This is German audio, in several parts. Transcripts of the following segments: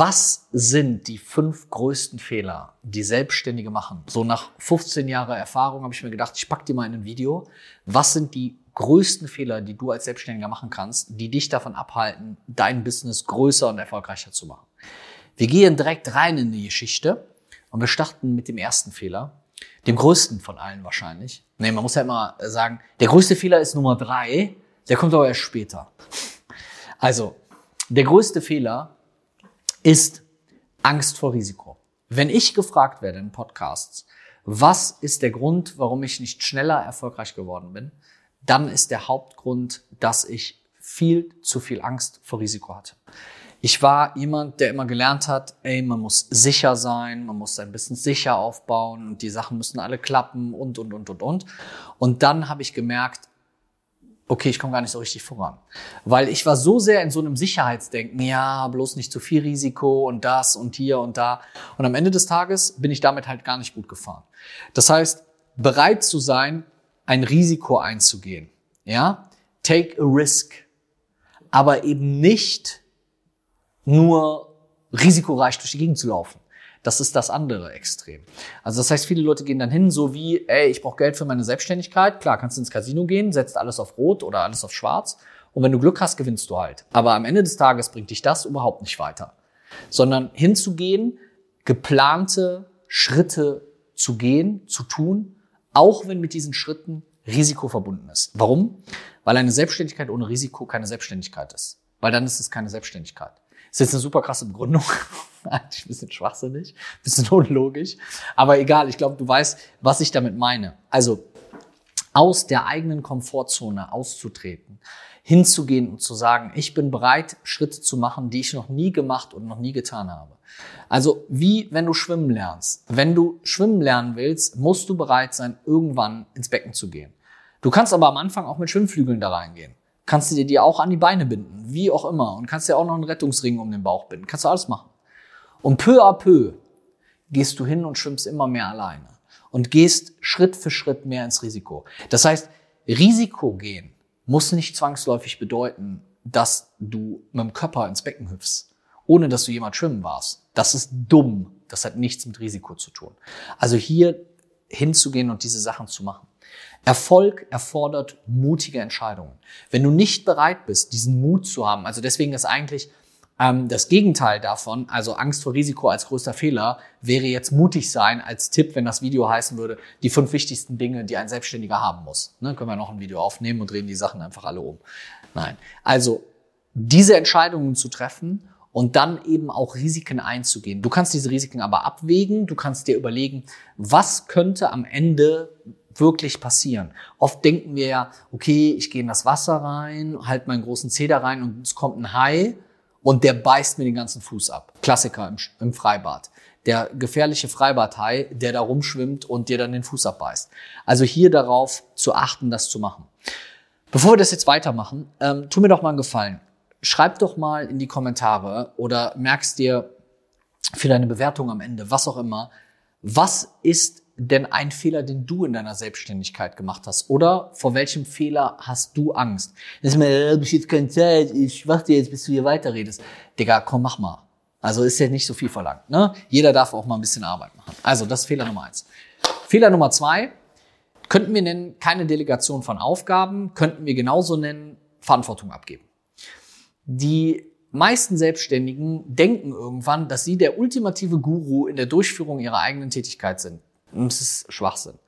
Was sind die fünf größten Fehler, die Selbstständige machen? So nach 15 Jahren Erfahrung habe ich mir gedacht, ich pack die mal in ein Video. Was sind die größten Fehler, die du als Selbstständiger machen kannst, die dich davon abhalten, dein Business größer und erfolgreicher zu machen? Wir gehen direkt rein in die Geschichte und wir starten mit dem ersten Fehler, dem größten von allen wahrscheinlich. Nee, man muss ja immer sagen, der größte Fehler ist Nummer drei, der kommt aber erst später. Also, der größte Fehler ist Angst vor Risiko. Wenn ich gefragt werde in Podcasts, was ist der Grund, warum ich nicht schneller erfolgreich geworden bin, dann ist der Hauptgrund, dass ich viel zu viel Angst vor Risiko hatte. Ich war jemand, der immer gelernt hat, ey, man muss sicher sein, man muss sein Business sicher aufbauen und die Sachen müssen alle klappen und, und, und, und, und. Und dann habe ich gemerkt, okay, ich komme gar nicht so richtig voran. Weil ich war so sehr in so einem Sicherheitsdenken, ja, bloß nicht zu viel Risiko und das und hier und da. Und am Ende des Tages bin ich damit halt gar nicht gut gefahren. Das heißt, bereit zu sein, ein Risiko einzugehen, ja, take a risk, aber eben nicht nur risikoreich durch die Gegend zu laufen. Das ist das andere Extrem. Also das heißt, viele Leute gehen dann hin, so wie, ey, ich brauche Geld für meine Selbstständigkeit. Klar, kannst du ins Casino gehen, setzt alles auf Rot oder alles auf Schwarz. Und wenn du Glück hast, gewinnst du halt. Aber am Ende des Tages bringt dich das überhaupt nicht weiter. Sondern hinzugehen, geplante Schritte zu gehen, zu tun, auch wenn mit diesen Schritten Risiko verbunden ist. Warum? Weil eine Selbstständigkeit ohne Risiko keine Selbstständigkeit ist. Weil dann ist es keine Selbstständigkeit. Ist jetzt eine super krasse Begründung. Eigentlich ein bisschen schwachsinnig, ein bisschen unlogisch. Aber egal, ich glaube, du weißt, was ich damit meine. Also aus der eigenen Komfortzone auszutreten, hinzugehen und zu sagen, ich bin bereit, Schritte zu machen, die ich noch nie gemacht und noch nie getan habe. Also wie wenn du schwimmen lernst. Wenn du schwimmen lernen willst, musst du bereit sein, irgendwann ins Becken zu gehen. Du kannst aber am Anfang auch mit Schwimmflügeln da reingehen kannst du dir die auch an die Beine binden, wie auch immer. Und kannst dir auch noch einen Rettungsring um den Bauch binden. Kannst du alles machen. Und peu à peu gehst du hin und schwimmst immer mehr alleine. Und gehst Schritt für Schritt mehr ins Risiko. Das heißt, Risiko gehen muss nicht zwangsläufig bedeuten, dass du mit dem Körper ins Becken hüpfst, ohne dass du jemand schwimmen warst. Das ist dumm. Das hat nichts mit Risiko zu tun. Also hier hinzugehen und diese Sachen zu machen. Erfolg erfordert mutige Entscheidungen. Wenn du nicht bereit bist, diesen Mut zu haben, also deswegen ist eigentlich ähm, das Gegenteil davon, also Angst vor Risiko als größter Fehler, wäre jetzt mutig sein als Tipp, wenn das Video heißen würde, die fünf wichtigsten Dinge, die ein Selbstständiger haben muss. Ne, können wir noch ein Video aufnehmen und drehen die Sachen einfach alle um. Nein. Also diese Entscheidungen zu treffen und dann eben auch Risiken einzugehen. Du kannst diese Risiken aber abwägen, du kannst dir überlegen, was könnte am Ende wirklich passieren. Oft denken wir ja, okay, ich gehe in das Wasser rein, halt meinen großen da rein und es kommt ein Hai und der beißt mir den ganzen Fuß ab. Klassiker im, im Freibad. Der gefährliche Freibadhai, der da rumschwimmt und dir dann den Fuß abbeißt. Also hier darauf zu achten, das zu machen. Bevor wir das jetzt weitermachen, ähm, tu mir doch mal einen Gefallen. Schreib doch mal in die Kommentare oder merkst dir für deine Bewertung am Ende, was auch immer, was ist denn ein Fehler, den du in deiner Selbstständigkeit gemacht hast? Oder vor welchem Fehler hast du Angst? Das ist mir, äh, ich jetzt keine Zeit, ich warte jetzt, bis du hier weiterredest. Digga, komm, mach mal. Also ist ja nicht so viel verlangt. Ne? Jeder darf auch mal ein bisschen Arbeit machen. Also das ist Fehler Nummer eins. Fehler Nummer zwei könnten wir nennen keine Delegation von Aufgaben, könnten wir genauso nennen Verantwortung abgeben. Die meisten Selbstständigen denken irgendwann, dass sie der ultimative Guru in der Durchführung ihrer eigenen Tätigkeit sind. Das ist Schwachsinn.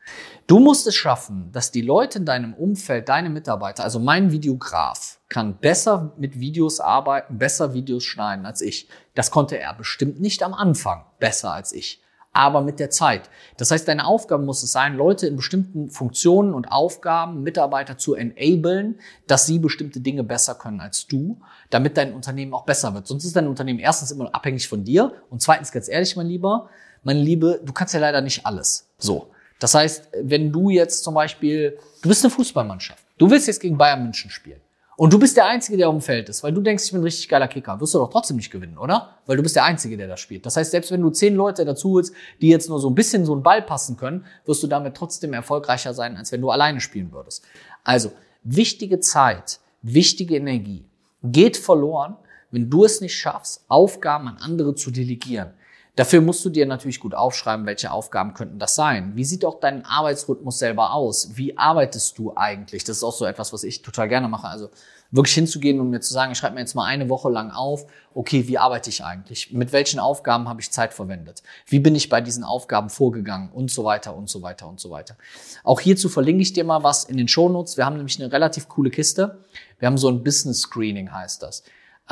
Du musst es schaffen, dass die Leute in deinem Umfeld, deine Mitarbeiter, also mein Videograf, kann besser mit Videos arbeiten, besser Videos schneiden als ich. Das konnte er bestimmt nicht am Anfang besser als ich, aber mit der Zeit. Das heißt, deine Aufgabe muss es sein, Leute in bestimmten Funktionen und Aufgaben, Mitarbeiter zu enablen, dass sie bestimmte Dinge besser können als du, damit dein Unternehmen auch besser wird. Sonst ist dein Unternehmen erstens immer abhängig von dir und zweitens, ganz ehrlich, mein Lieber, meine Liebe, du kannst ja leider nicht alles. So. Das heißt, wenn du jetzt zum Beispiel, du bist eine Fußballmannschaft, du willst jetzt gegen Bayern München spielen und du bist der Einzige, der auf Feld ist, weil du denkst, ich bin ein richtig geiler Kicker, wirst du doch trotzdem nicht gewinnen, oder? Weil du bist der Einzige, der da spielt. Das heißt, selbst wenn du zehn Leute dazu holst, die jetzt nur so ein bisschen so einen Ball passen können, wirst du damit trotzdem erfolgreicher sein, als wenn du alleine spielen würdest. Also, wichtige Zeit, wichtige Energie geht verloren, wenn du es nicht schaffst, Aufgaben an andere zu delegieren, Dafür musst du dir natürlich gut aufschreiben, welche Aufgaben könnten das sein. Wie sieht auch dein Arbeitsrhythmus selber aus? Wie arbeitest du eigentlich? Das ist auch so etwas, was ich total gerne mache. Also wirklich hinzugehen und mir zu sagen, ich schreibe mir jetzt mal eine Woche lang auf, okay, wie arbeite ich eigentlich? Mit welchen Aufgaben habe ich Zeit verwendet? Wie bin ich bei diesen Aufgaben vorgegangen? Und so weiter und so weiter und so weiter. Auch hierzu verlinke ich dir mal was in den Shownotes. Wir haben nämlich eine relativ coole Kiste. Wir haben so ein Business Screening heißt das.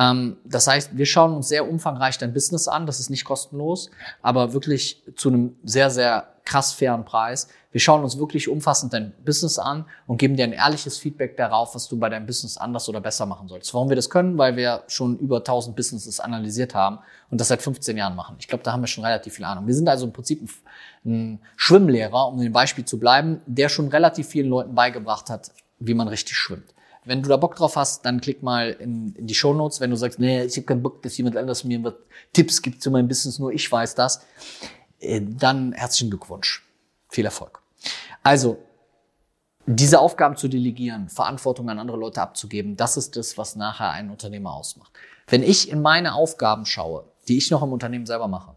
Ähm, das heißt, wir schauen uns sehr umfangreich dein Business an. Das ist nicht kostenlos, aber wirklich zu einem sehr, sehr krass fairen Preis. Wir schauen uns wirklich umfassend dein Business an und geben dir ein ehrliches Feedback darauf, was du bei deinem Business anders oder besser machen sollst. Warum wir das können? Weil wir schon über 1000 Businesses analysiert haben und das seit 15 Jahren machen. Ich glaube, da haben wir schon relativ viel Ahnung. Wir sind also im Prinzip ein Schwimmlehrer, um dem Beispiel zu bleiben, der schon relativ vielen Leuten beigebracht hat, wie man richtig schwimmt. Wenn du da Bock drauf hast, dann klick mal in, in die Show Notes. Wenn du sagst, nee, ich habe keinen Bock, dass jemand anders mir Tipps gibt zu meinem Business, nur ich weiß das, äh, dann herzlichen Glückwunsch. Viel Erfolg. Also, diese Aufgaben zu delegieren, Verantwortung an andere Leute abzugeben, das ist das, was nachher einen Unternehmer ausmacht. Wenn ich in meine Aufgaben schaue, die ich noch im Unternehmen selber mache,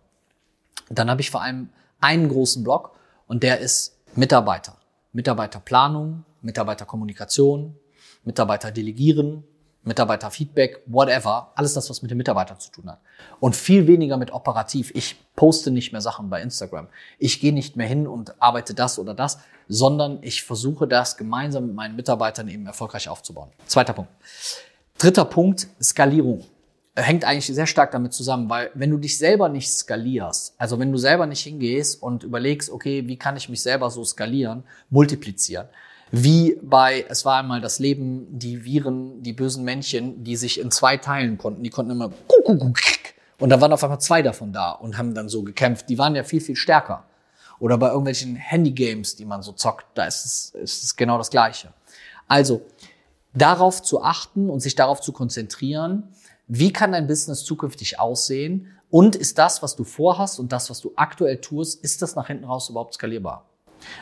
dann habe ich vor allem einen großen Block und der ist Mitarbeiter. Mitarbeiterplanung, Mitarbeiterkommunikation, Mitarbeiter delegieren, Mitarbeiterfeedback, whatever, alles das, was mit den Mitarbeitern zu tun hat. Und viel weniger mit operativ. Ich poste nicht mehr Sachen bei Instagram. Ich gehe nicht mehr hin und arbeite das oder das, sondern ich versuche das gemeinsam mit meinen Mitarbeitern eben erfolgreich aufzubauen. Zweiter Punkt. Dritter Punkt, Skalierung. Hängt eigentlich sehr stark damit zusammen, weil wenn du dich selber nicht skalierst, also wenn du selber nicht hingehst und überlegst, okay, wie kann ich mich selber so skalieren, multiplizieren, wie bei Es war einmal das Leben, die Viren, die bösen Männchen, die sich in zwei teilen konnten. Die konnten immer und da waren auf einmal zwei davon da und haben dann so gekämpft. Die waren ja viel, viel stärker. Oder bei irgendwelchen Handygames, die man so zockt, da ist es, ist es genau das Gleiche. Also, darauf zu achten und sich darauf zu konzentrieren, wie kann dein Business zukünftig aussehen und ist das, was du vorhast und das, was du aktuell tust, ist das nach hinten raus überhaupt skalierbar?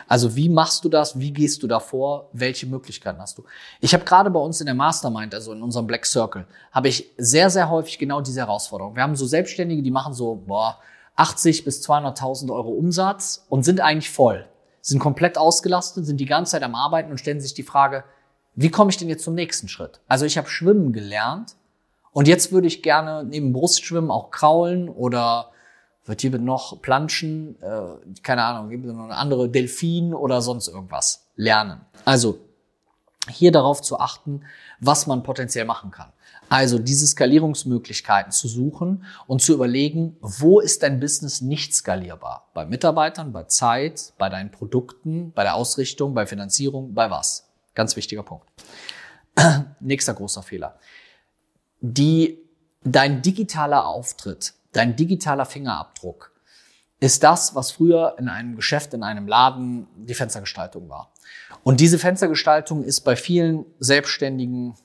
Also wie machst du das? Wie gehst du davor? Welche Möglichkeiten hast du? Ich habe gerade bei uns in der Mastermind, also in unserem Black Circle, habe ich sehr, sehr häufig genau diese Herausforderung. Wir haben so Selbstständige, die machen so boah, 80 bis 200.000 Euro Umsatz und sind eigentlich voll, sind komplett ausgelastet, sind die ganze Zeit am Arbeiten und stellen sich die Frage, wie komme ich denn jetzt zum nächsten Schritt? Also ich habe Schwimmen gelernt und jetzt würde ich gerne neben Brustschwimmen auch kraulen oder wird hier noch Planschen, äh, keine Ahnung, gibt es noch eine andere Delfin oder sonst irgendwas lernen. Also hier darauf zu achten, was man potenziell machen kann. Also diese Skalierungsmöglichkeiten zu suchen und zu überlegen, wo ist dein Business nicht skalierbar? Bei Mitarbeitern, bei Zeit, bei deinen Produkten, bei der Ausrichtung, bei Finanzierung, bei was? Ganz wichtiger Punkt. Nächster großer Fehler. Die, dein digitaler Auftritt Dein digitaler Fingerabdruck ist das, was früher in einem Geschäft, in einem Laden die Fenstergestaltung war. Und diese Fenstergestaltung ist bei vielen Selbstständigen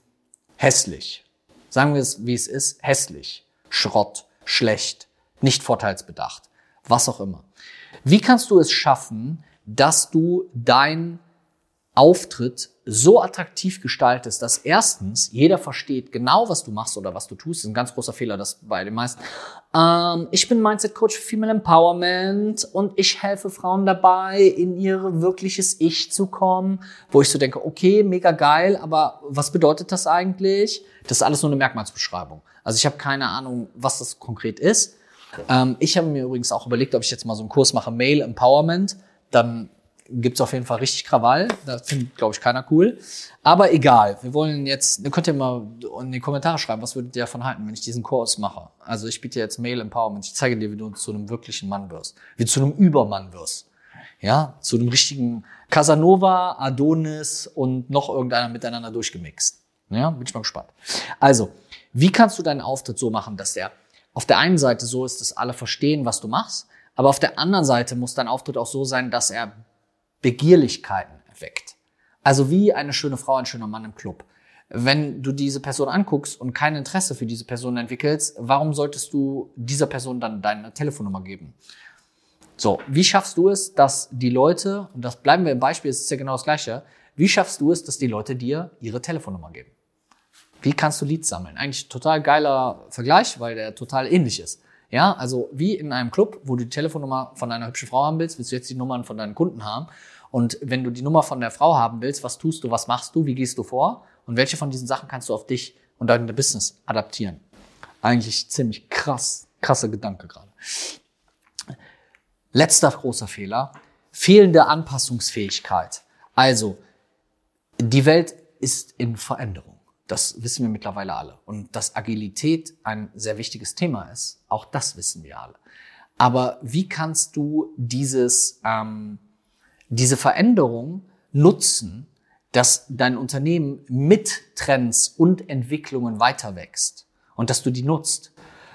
hässlich. Sagen wir es, wie es ist, hässlich, Schrott, schlecht, nicht vorteilsbedacht, was auch immer. Wie kannst du es schaffen, dass du dein Auftritt so attraktiv gestaltest, dass erstens jeder versteht genau, was du machst oder was du tust. Das ist ein ganz großer Fehler, das bei den meisten. Ähm, ich bin Mindset Coach für Female Empowerment und ich helfe Frauen dabei, in ihr wirkliches Ich zu kommen, wo ich so denke, okay, mega geil, aber was bedeutet das eigentlich? Das ist alles nur eine Merkmalsbeschreibung. Also ich habe keine Ahnung, was das konkret ist. Ähm, ich habe mir übrigens auch überlegt, ob ich jetzt mal so einen Kurs mache, Male Empowerment. Dann gibt's auf jeden Fall richtig Krawall. Das findet, glaube ich, keiner cool. Aber egal. Wir wollen jetzt, ihr könnt ja mal in die Kommentare schreiben, was würdet ihr davon halten, wenn ich diesen Kurs mache. Also ich biete jetzt Mail Empowerment. Ich zeige dir, wie du zu einem wirklichen Mann wirst. Wie du zu einem Übermann wirst. Ja, zu einem richtigen Casanova, Adonis und noch irgendeiner miteinander durchgemixt. Ja, bin ich mal gespannt. Also, wie kannst du deinen Auftritt so machen, dass der auf der einen Seite so ist, dass alle verstehen, was du machst, aber auf der anderen Seite muss dein Auftritt auch so sein, dass er Begehrlichkeiten erweckt. Also wie eine schöne Frau, ein schöner Mann im Club. Wenn du diese Person anguckst und kein Interesse für diese Person entwickelst, warum solltest du dieser Person dann deine Telefonnummer geben? So, wie schaffst du es, dass die Leute, und das bleiben wir im Beispiel, es ist ja genau das Gleiche, wie schaffst du es, dass die Leute dir ihre Telefonnummer geben? Wie kannst du Leads sammeln? Eigentlich total geiler Vergleich, weil der total ähnlich ist. Ja, also wie in einem Club, wo du die Telefonnummer von einer hübschen Frau haben willst, willst du jetzt die Nummern von deinen Kunden haben. Und wenn du die Nummer von der Frau haben willst, was tust du, was machst du, wie gehst du vor und welche von diesen Sachen kannst du auf dich und dein Business adaptieren? Eigentlich ziemlich krass, krasser Gedanke gerade. Letzter großer Fehler, fehlende Anpassungsfähigkeit. Also, die Welt ist in Veränderung. Das wissen wir mittlerweile alle. Und dass Agilität ein sehr wichtiges Thema ist, auch das wissen wir alle. Aber wie kannst du dieses, ähm, diese Veränderung nutzen, dass dein Unternehmen mit Trends und Entwicklungen weiter wächst und dass du die nutzt?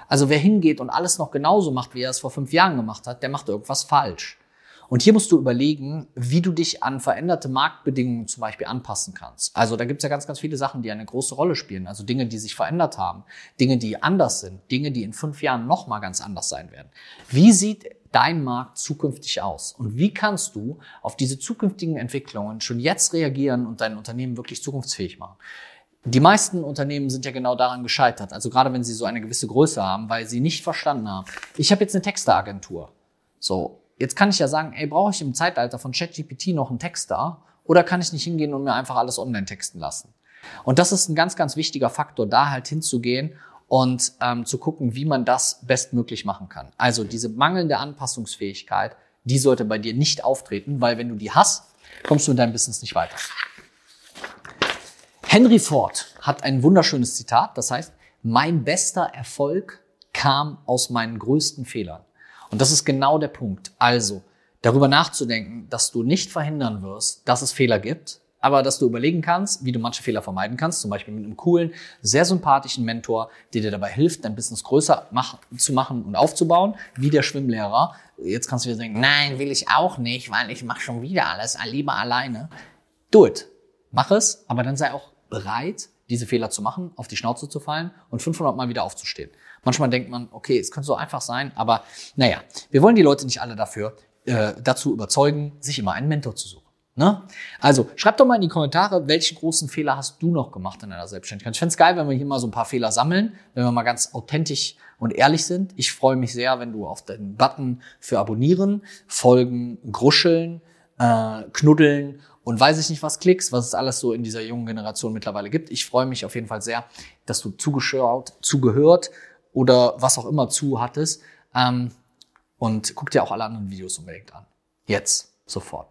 Also wer hingeht und alles noch genauso macht, wie er es vor fünf Jahren gemacht hat, der macht irgendwas falsch. Und hier musst du überlegen, wie du dich an veränderte Marktbedingungen zum Beispiel anpassen kannst. Also da gibt es ja ganz, ganz viele Sachen, die eine große Rolle spielen. Also Dinge, die sich verändert haben, Dinge, die anders sind, Dinge, die in fünf Jahren nochmal ganz anders sein werden. Wie sieht dein Markt zukünftig aus? Und wie kannst du auf diese zukünftigen Entwicklungen schon jetzt reagieren und dein Unternehmen wirklich zukunftsfähig machen? Die meisten Unternehmen sind ja genau daran gescheitert, also gerade wenn sie so eine gewisse Größe haben, weil sie nicht verstanden haben. Ich habe jetzt eine Texteagentur. So, Jetzt kann ich ja sagen, ey, brauche ich im Zeitalter von ChatGPT noch einen Texter oder kann ich nicht hingehen und mir einfach alles online texten lassen? Und das ist ein ganz, ganz wichtiger Faktor, da halt hinzugehen und ähm, zu gucken, wie man das bestmöglich machen kann. Also diese mangelnde Anpassungsfähigkeit, die sollte bei dir nicht auftreten, weil wenn du die hast, kommst du in deinem Business nicht weiter. Henry Ford hat ein wunderschönes Zitat, das heißt, mein bester Erfolg kam aus meinen größten Fehlern. Und das ist genau der Punkt. Also, darüber nachzudenken, dass du nicht verhindern wirst, dass es Fehler gibt, aber dass du überlegen kannst, wie du manche Fehler vermeiden kannst, zum Beispiel mit einem coolen, sehr sympathischen Mentor, der dir dabei hilft, dein Business größer mach, zu machen und aufzubauen, wie der Schwimmlehrer. Jetzt kannst du dir denken, nein, will ich auch nicht, weil ich mache schon wieder alles, lieber alleine. Do it. Mach es, aber dann sei auch bereit, diese Fehler zu machen, auf die Schnauze zu fallen und 500 Mal wieder aufzustehen. Manchmal denkt man, okay, es könnte so einfach sein, aber naja, wir wollen die Leute nicht alle dafür äh, dazu überzeugen, sich immer einen Mentor zu suchen. Ne? Also schreib doch mal in die Kommentare, welche großen Fehler hast du noch gemacht in deiner Selbstständigkeit. Ich fände geil, wenn wir hier mal so ein paar Fehler sammeln, wenn wir mal ganz authentisch und ehrlich sind. Ich freue mich sehr, wenn du auf den Button für Abonnieren, Folgen, Gruscheln, äh, Knuddeln und weiß ich nicht was klickst, was es alles so in dieser jungen Generation mittlerweile gibt. Ich freue mich auf jeden Fall sehr, dass du zugeschaut, zugehört oder was auch immer zu hattest. Ähm, und guck dir auch alle anderen Videos unbedingt an. Jetzt, sofort.